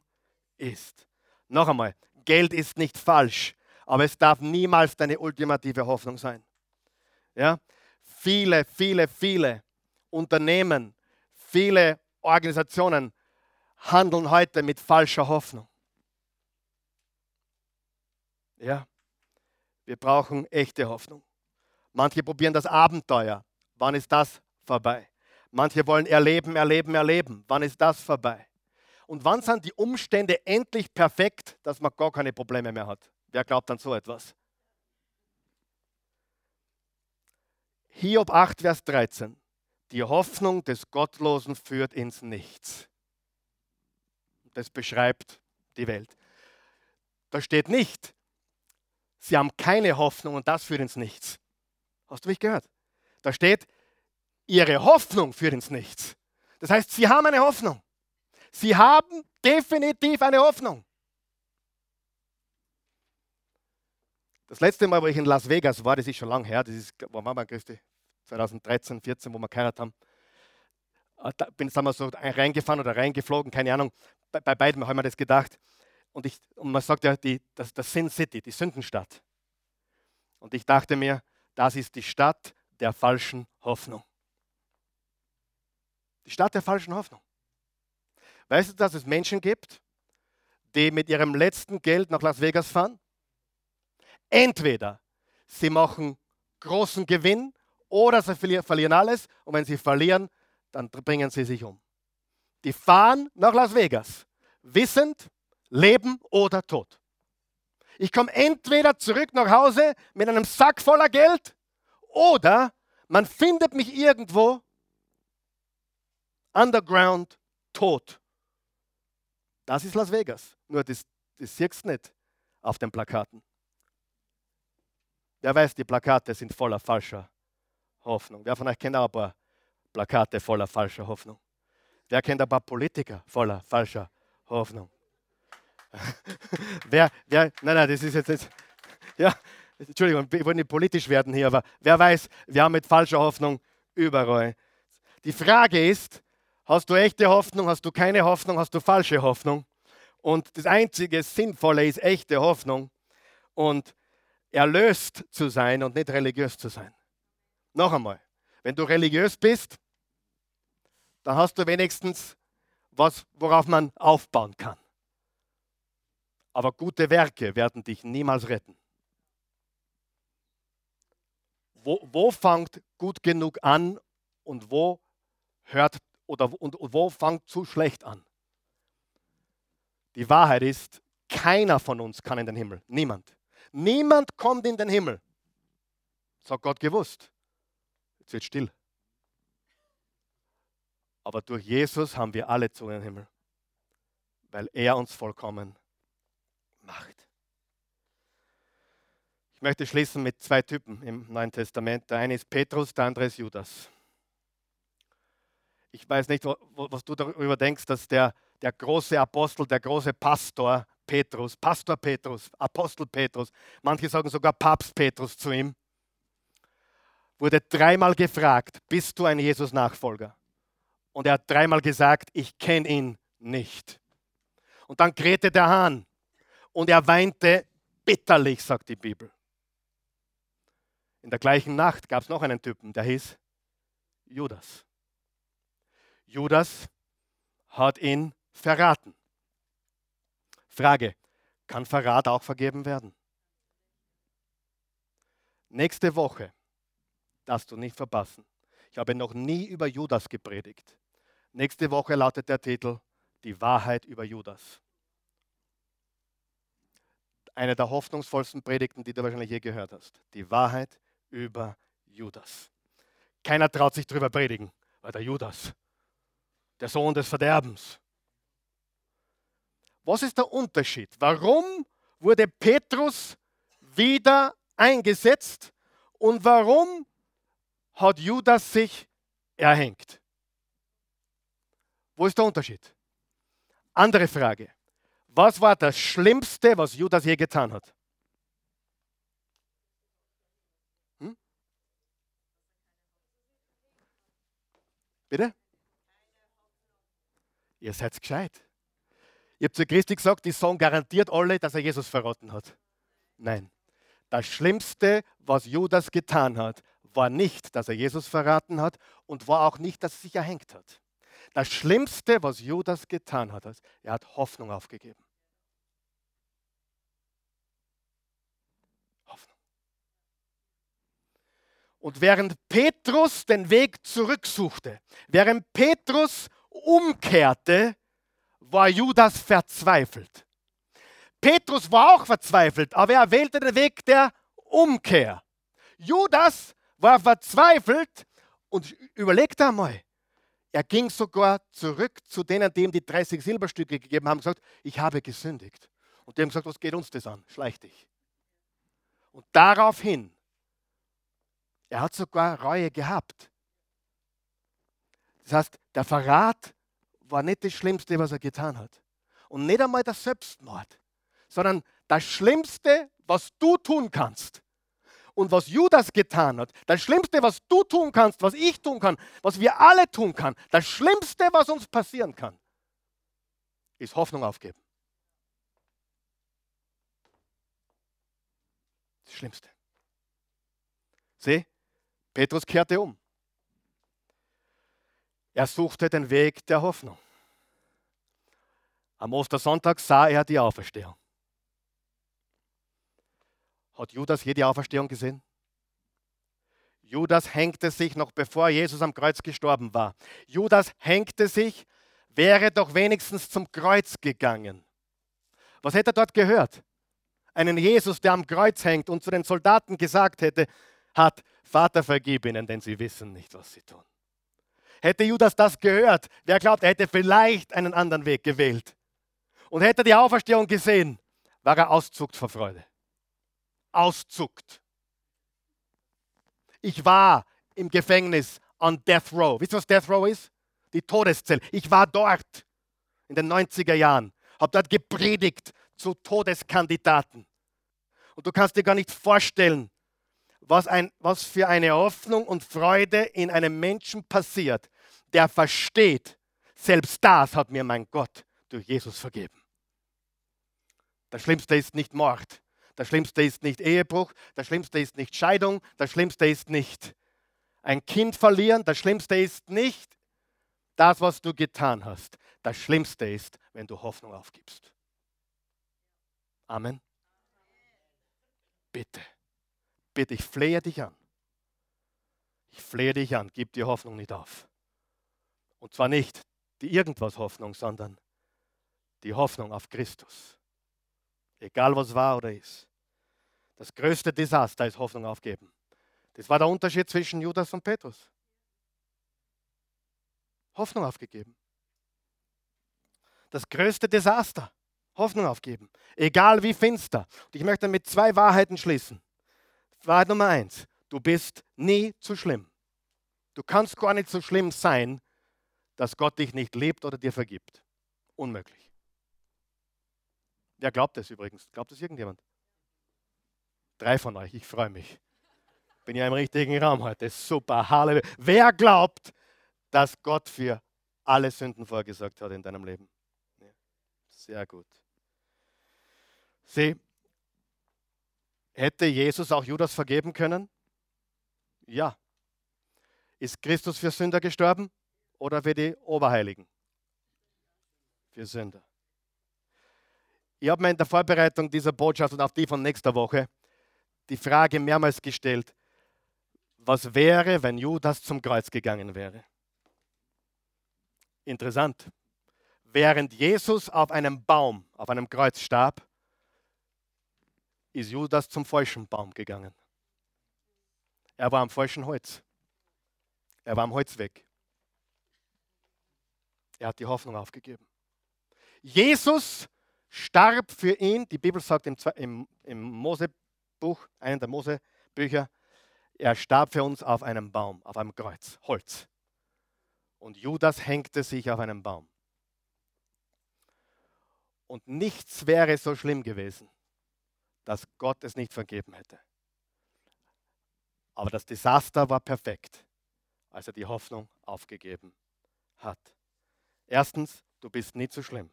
ist. Noch einmal, Geld ist nicht falsch, aber es darf niemals deine ultimative Hoffnung sein. Ja? Viele, viele, viele Unternehmen, viele Organisationen handeln heute mit falscher Hoffnung. Ja, wir brauchen echte Hoffnung. Manche probieren das Abenteuer. Wann ist das vorbei? Manche wollen erleben, erleben, erleben. Wann ist das vorbei? Und wann sind die Umstände endlich perfekt, dass man gar keine Probleme mehr hat? Wer glaubt an so etwas? Hiob 8, Vers 13. Die Hoffnung des Gottlosen führt ins Nichts. Das beschreibt die Welt. Da steht nicht, sie haben keine Hoffnung und das führt ins Nichts. Hast du mich gehört? Da steht, ihre Hoffnung führt ins Nichts. Das heißt, sie haben eine Hoffnung. Sie haben definitiv eine Hoffnung. Das letzte Mal, wo ich in Las Vegas war, das ist schon lange her, das ist, wann war man, Christi? 2013, 14, wo wir geheiratet haben. Ah, da bin ich so reingefahren oder reingeflogen, keine Ahnung. Bei, bei beiden haben wir das gedacht. Und, ich, und man sagt ja, die, das, das Sin City, die Sündenstadt. Und ich dachte mir, das ist die Stadt der falschen Hoffnung. Die Stadt der falschen Hoffnung. Weißt du, dass es Menschen gibt, die mit ihrem letzten Geld nach Las Vegas fahren? Entweder sie machen großen Gewinn oder sie verlieren alles und wenn sie verlieren, dann bringen sie sich um. Die fahren nach Las Vegas, wissend, Leben oder Tod. Ich komme entweder zurück nach Hause mit einem Sack voller Geld oder man findet mich irgendwo underground tot. Das ist Las Vegas. Nur das, das siehst du nicht auf den Plakaten. Wer weiß, die Plakate sind voller falscher Hoffnung. Wer von euch kennt auch ein paar Plakate voller falscher Hoffnung? Wer kennt ein paar Politiker voller falscher Hoffnung? Wer, wer, nein, nein, das ist jetzt, jetzt ja, Entschuldigung, wir wollen nicht politisch werden hier, aber wer weiß, wir haben mit falscher Hoffnung überall. Die Frage ist, Hast du echte Hoffnung? Hast du keine Hoffnung? Hast du falsche Hoffnung? Und das einzige Sinnvolle ist echte Hoffnung und erlöst zu sein und nicht religiös zu sein. Noch einmal, wenn du religiös bist, dann hast du wenigstens was, worauf man aufbauen kann. Aber gute Werke werden dich niemals retten. Wo, wo fängt gut genug an und wo hört oder und, und wo fängt zu schlecht an? Die Wahrheit ist, keiner von uns kann in den Himmel. Niemand. Niemand kommt in den Himmel. Das hat Gott gewusst. Jetzt wird still. Aber durch Jesus haben wir alle zu den Himmel, weil er uns vollkommen macht. Ich möchte schließen mit zwei Typen im Neuen Testament. Der eine ist Petrus, der andere ist Judas ich weiß nicht, was du darüber denkst, dass der, der große Apostel, der große Pastor Petrus, Pastor Petrus, Apostel Petrus, manche sagen sogar Papst Petrus zu ihm, wurde dreimal gefragt, bist du ein Jesus-Nachfolger? Und er hat dreimal gesagt, ich kenne ihn nicht. Und dann krähte der Hahn und er weinte bitterlich, sagt die Bibel. In der gleichen Nacht gab es noch einen Typen, der hieß Judas. Judas hat ihn verraten. Frage, kann Verrat auch vergeben werden? Nächste Woche darfst du nicht verpassen. Ich habe noch nie über Judas gepredigt. Nächste Woche lautet der Titel Die Wahrheit über Judas. Eine der hoffnungsvollsten Predigten, die du wahrscheinlich je gehört hast. Die Wahrheit über Judas. Keiner traut sich drüber predigen, weil der Judas, der Sohn des Verderbens. Was ist der Unterschied? Warum wurde Petrus wieder eingesetzt und warum hat Judas sich erhängt? Wo ist der Unterschied? Andere Frage. Was war das Schlimmste, was Judas je getan hat? Bitte? Ihr seid gescheit. Ihr habt zu Christi gesagt, die sagen garantiert alle, dass er Jesus verraten hat. Nein. Das Schlimmste, was Judas getan hat, war nicht, dass er Jesus verraten hat und war auch nicht, dass er sich erhängt hat. Das Schlimmste, was Judas getan hat, ist, er hat Hoffnung aufgegeben. Und während Petrus den Weg zurücksuchte, während Petrus umkehrte, war Judas verzweifelt. Petrus war auch verzweifelt, aber er wählte den Weg der Umkehr. Judas war verzweifelt und überlegte einmal, er ging sogar zurück zu denen, die ihm die 30 Silberstücke gegeben haben, und gesagt, ich habe gesündigt. Und die haben gesagt, was geht uns das an? Schleich dich. Und daraufhin, er hat sogar Reue gehabt. Das heißt, der Verrat war nicht das Schlimmste, was er getan hat. Und nicht einmal der Selbstmord, sondern das Schlimmste, was du tun kannst, und was Judas getan hat, das Schlimmste, was du tun kannst, was ich tun kann, was wir alle tun können, das Schlimmste, was uns passieren kann, ist Hoffnung aufgeben. Das Schlimmste. Sieh, Petrus kehrte um. Er suchte den Weg der Hoffnung. Am Ostersonntag sah er die Auferstehung. Hat Judas jede Auferstehung gesehen? Judas hängte sich noch bevor Jesus am Kreuz gestorben war. Judas hängte sich, wäre doch wenigstens zum Kreuz gegangen. Was hätte er dort gehört? Einen Jesus, der am Kreuz hängt und zu den Soldaten gesagt hätte, hat, Vater, vergib ihnen, denn sie wissen nicht, was sie tun. Hätte Judas das gehört, wer glaubt, er hätte vielleicht einen anderen Weg gewählt. Und hätte die Auferstehung gesehen, war er auszuckt vor Freude auszuckt. Ich war im Gefängnis on Death Row. Wisst ihr, was Death Row ist? Die Todeszelle. Ich war dort in den 90er Jahren, habe dort gepredigt zu Todeskandidaten. Und du kannst dir gar nicht vorstellen, was, ein, was für eine Hoffnung und Freude in einem Menschen passiert, der versteht, selbst das hat mir mein Gott durch Jesus vergeben. Das Schlimmste ist nicht Mord. Das Schlimmste ist nicht Ehebruch, das Schlimmste ist nicht Scheidung, das Schlimmste ist nicht ein Kind verlieren, das Schlimmste ist nicht das, was du getan hast. Das Schlimmste ist, wenn du Hoffnung aufgibst. Amen. Bitte, bitte, ich flehe dich an. Ich flehe dich an, gib die Hoffnung nicht auf. Und zwar nicht die irgendwas Hoffnung, sondern die Hoffnung auf Christus. Egal was war oder ist. Das größte Desaster ist Hoffnung aufgeben. Das war der Unterschied zwischen Judas und Petrus. Hoffnung aufgegeben. Das größte Desaster. Hoffnung aufgeben. Egal wie finster. Und ich möchte mit zwei Wahrheiten schließen. Wahrheit Nummer eins. Du bist nie zu schlimm. Du kannst gar nicht so schlimm sein, dass Gott dich nicht liebt oder dir vergibt. Unmöglich. Wer glaubt das übrigens? Glaubt das irgendjemand? Drei von euch, ich freue mich. Bin ja im richtigen Raum heute. Super, Halleluja. Wer glaubt, dass Gott für alle Sünden vorgesorgt hat in deinem Leben? Sehr gut. Sieh, hätte Jesus auch Judas vergeben können? Ja. Ist Christus für Sünder gestorben oder für die Oberheiligen? Für Sünder. Ich habe mir in der Vorbereitung dieser Botschaft und auch die von nächster Woche die Frage mehrmals gestellt, was wäre, wenn Judas zum Kreuz gegangen wäre? Interessant. Während Jesus auf einem Baum, auf einem Kreuz starb, ist Judas zum falschen Baum gegangen. Er war am falschen Holz. Er war am Holz weg. Er hat die Hoffnung aufgegeben. Jesus starb für ihn, die Bibel sagt im, im, im Mosebuch, einem der Mosebücher, er starb für uns auf einem Baum, auf einem Kreuz, Holz. Und Judas hängte sich auf einem Baum. Und nichts wäre so schlimm gewesen, dass Gott es nicht vergeben hätte. Aber das Desaster war perfekt, als er die Hoffnung aufgegeben hat. Erstens, du bist nie zu schlimm.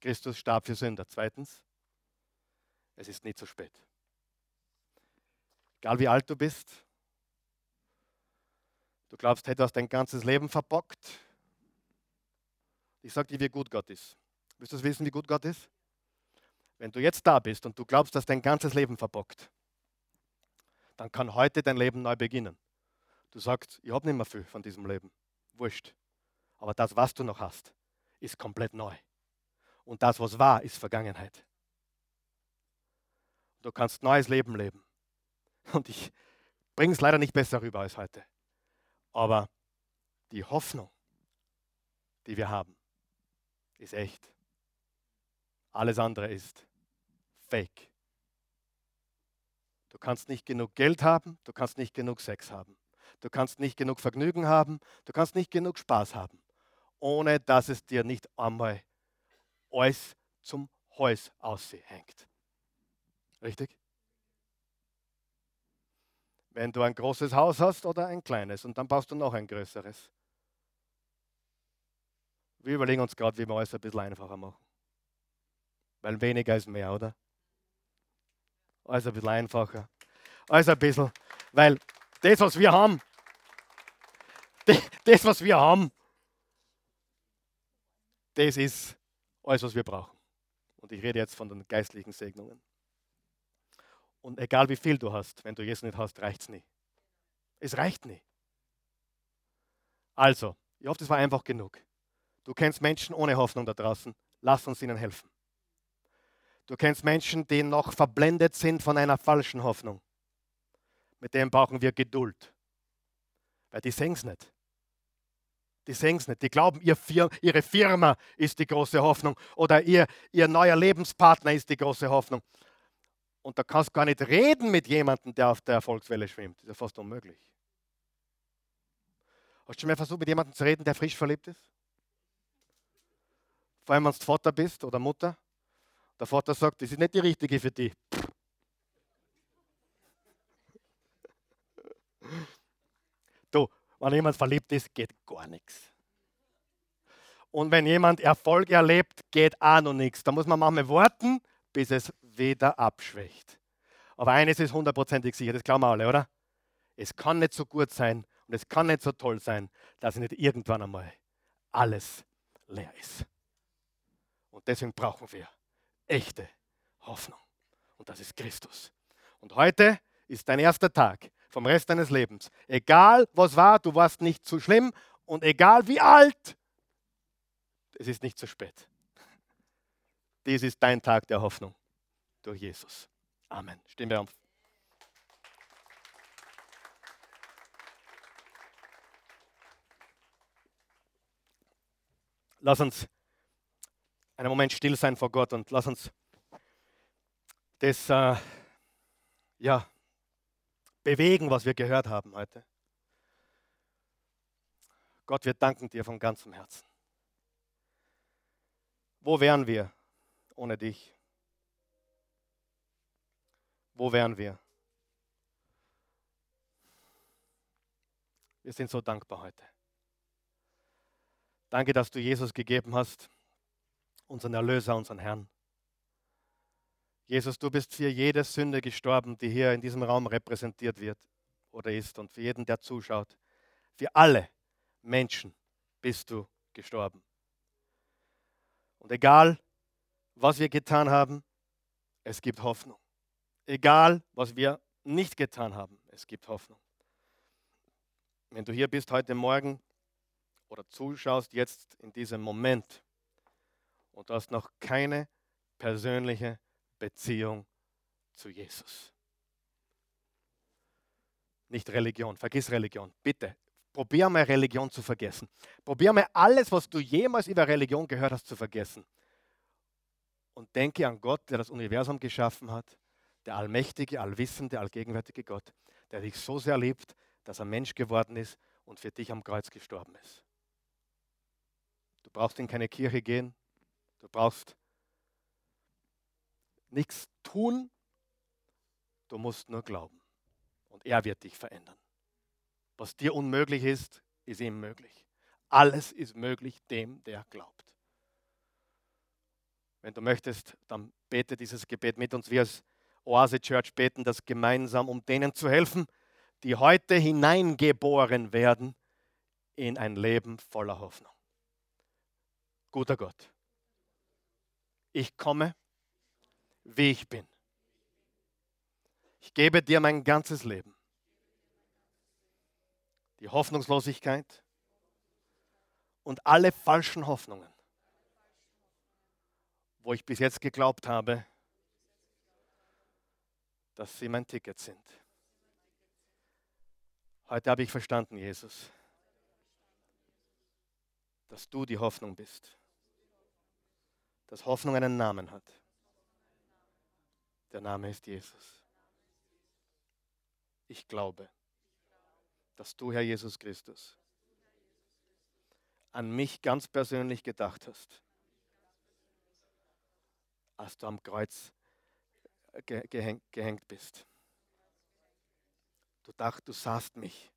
Christus starb für Sünder. Zweitens, es ist nie zu spät. Egal wie alt du bist, du glaubst, du hast dein ganzes Leben verbockt. Ich sage dir, wie gut Gott ist. Willst du wissen, wie gut Gott ist? Wenn du jetzt da bist und du glaubst, dass dein ganzes Leben verbockt, dann kann heute dein Leben neu beginnen. Du sagst, ich habe nicht mehr viel von diesem Leben. Wurscht. Aber das, was du noch hast, ist komplett neu. Und das, was war, ist Vergangenheit. Du kannst neues Leben leben. Und ich bringe es leider nicht besser rüber als heute. Aber die Hoffnung, die wir haben, ist echt. Alles andere ist fake. Du kannst nicht genug Geld haben, du kannst nicht genug Sex haben, du kannst nicht genug Vergnügen haben, du kannst nicht genug Spaß haben, ohne dass es dir nicht einmal alles zum Hals aushängt. Richtig? Wenn du ein großes Haus hast oder ein kleines und dann baust du noch ein größeres. Wir überlegen uns gerade, wie wir alles ein bisschen einfacher machen. Weil weniger ist mehr, oder? Alles ein bisschen einfacher. Alles ein bisschen. Weil das, was wir haben, das, was wir haben, das ist alles, was wir brauchen. Und ich rede jetzt von den geistlichen Segnungen. Und egal wie viel du hast, wenn du Jesus nicht hast, reicht es nie. Es reicht nie. Also, ich hoffe, das war einfach genug. Du kennst Menschen ohne Hoffnung da draußen. Lass uns ihnen helfen. Du kennst Menschen, die noch verblendet sind von einer falschen Hoffnung. Mit denen brauchen wir Geduld. Weil die sehen es nicht. Die sehen es nicht. Die glauben, ihr Fir ihre Firma ist die große Hoffnung oder ihr, ihr neuer Lebenspartner ist die große Hoffnung. Und da kannst du gar nicht reden mit jemandem, der auf der Erfolgswelle schwimmt. Das ist ja fast unmöglich. Hast du schon mal versucht, mit jemandem zu reden, der frisch verliebt ist? Vor allem, wenn du Vater bist oder Mutter. Der Vater sagt, das ist nicht die richtige für dich. Du, wenn jemand verliebt ist, geht gar nichts. Und wenn jemand Erfolg erlebt, geht auch noch nichts. Da muss man manchmal warten, bis es wieder abschwächt. Aber eines ist hundertprozentig sicher, das glauben wir alle, oder? Es kann nicht so gut sein und es kann nicht so toll sein, dass nicht irgendwann einmal alles leer ist. Und deswegen brauchen wir echte Hoffnung. Und das ist Christus. Und heute ist dein erster Tag vom Rest deines Lebens. Egal was war, du warst nicht zu schlimm und egal wie alt, es ist nicht zu spät. Dies ist dein Tag der Hoffnung durch Jesus. Amen. Stehen wir auf. Lass uns einen Moment still sein vor Gott und lass uns das äh, ja, bewegen, was wir gehört haben heute. Gott, wir danken dir von ganzem Herzen. Wo wären wir ohne dich? Wo wären wir? Wir sind so dankbar heute. Danke, dass du Jesus gegeben hast unseren Erlöser, unseren Herrn. Jesus, du bist für jede Sünde gestorben, die hier in diesem Raum repräsentiert wird oder ist und für jeden, der zuschaut. Für alle Menschen bist du gestorben. Und egal, was wir getan haben, es gibt Hoffnung. Egal, was wir nicht getan haben, es gibt Hoffnung. Wenn du hier bist heute Morgen oder zuschaust jetzt in diesem Moment und du hast noch keine persönliche Beziehung zu Jesus. Nicht Religion, vergiss Religion, bitte. Probier mal Religion zu vergessen. Probier mal alles, was du jemals über Religion gehört hast, zu vergessen. Und denke an Gott, der das Universum geschaffen hat, der allmächtige, allwissende, allgegenwärtige Gott, der dich so sehr liebt, dass er Mensch geworden ist und für dich am Kreuz gestorben ist. Du brauchst in keine Kirche gehen, du brauchst nichts tun, du musst nur glauben. Und er wird dich verändern. Was dir unmöglich ist, ist ihm möglich. Alles ist möglich dem, der glaubt. Wenn du möchtest, dann bete dieses Gebet mit uns. Wir als Oase Church beten das gemeinsam, um denen zu helfen, die heute hineingeboren werden in ein Leben voller Hoffnung. Guter Gott, ich komme, wie ich bin. Ich gebe dir mein ganzes Leben. Die Hoffnungslosigkeit und alle falschen Hoffnungen, wo ich bis jetzt geglaubt habe, dass sie mein Ticket sind. Heute habe ich verstanden, Jesus, dass du die Hoffnung bist, dass Hoffnung einen Namen hat. Der Name ist Jesus. Ich glaube, dass du, Herr Jesus Christus, an mich ganz persönlich gedacht hast, als du am Kreuz gehängt bist. Du dachtest, du sahst mich,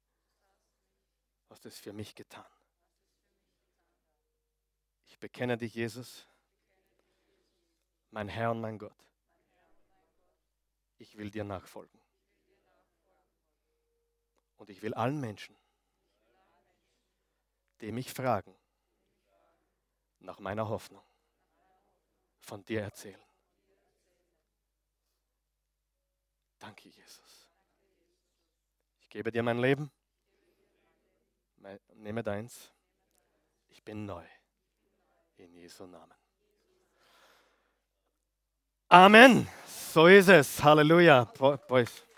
hast es für mich getan. Ich bekenne dich, Jesus, mein Herr und mein Gott. Ich will dir nachfolgen. Und ich will allen Menschen, die mich fragen, nach meiner Hoffnung, von dir erzählen. Danke, Jesus. Ich gebe dir mein Leben. Nehme deins. Ich bin neu. In Jesu Namen. Amen. So ist es. Halleluja. Boys.